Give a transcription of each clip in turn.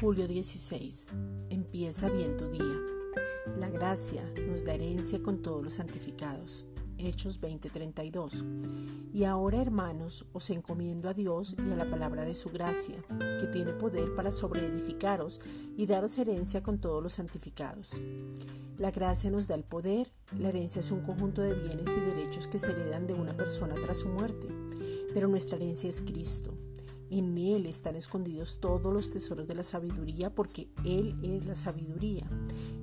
Julio 16. Empieza bien tu día. La gracia nos da herencia con todos los santificados. Hechos 20:32. Y ahora, hermanos, os encomiendo a Dios y a la palabra de su gracia, que tiene poder para sobreedificaros y daros herencia con todos los santificados. La gracia nos da el poder, la herencia es un conjunto de bienes y derechos que se heredan de una persona tras su muerte, pero nuestra herencia es Cristo. En Él están escondidos todos los tesoros de la sabiduría porque Él es la sabiduría.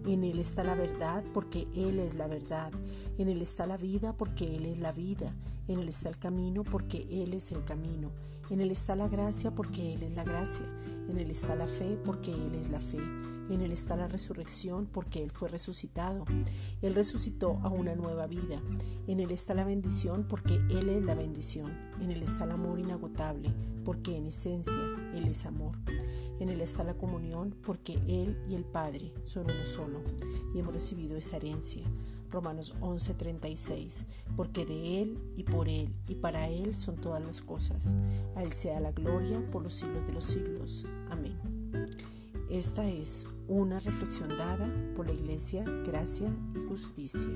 En Él está la verdad porque Él es la verdad. En Él está la vida porque Él es la vida. En Él está el camino porque Él es el camino. En Él está la gracia porque Él es la gracia. En Él está la fe porque Él es la fe. En Él está la resurrección porque Él fue resucitado. Él resucitó a una nueva vida. En Él está la bendición porque Él es la bendición. En Él está el amor inagotable porque en esencia Él es amor. En Él está la comunión porque Él y el Padre son uno solo y hemos recibido esa herencia. Romanos 11:36, porque de Él y por Él y para Él son todas las cosas. A Él sea la gloria por los siglos de los siglos. Amén. Esta es una reflexión dada por la Iglesia Gracia y Justicia.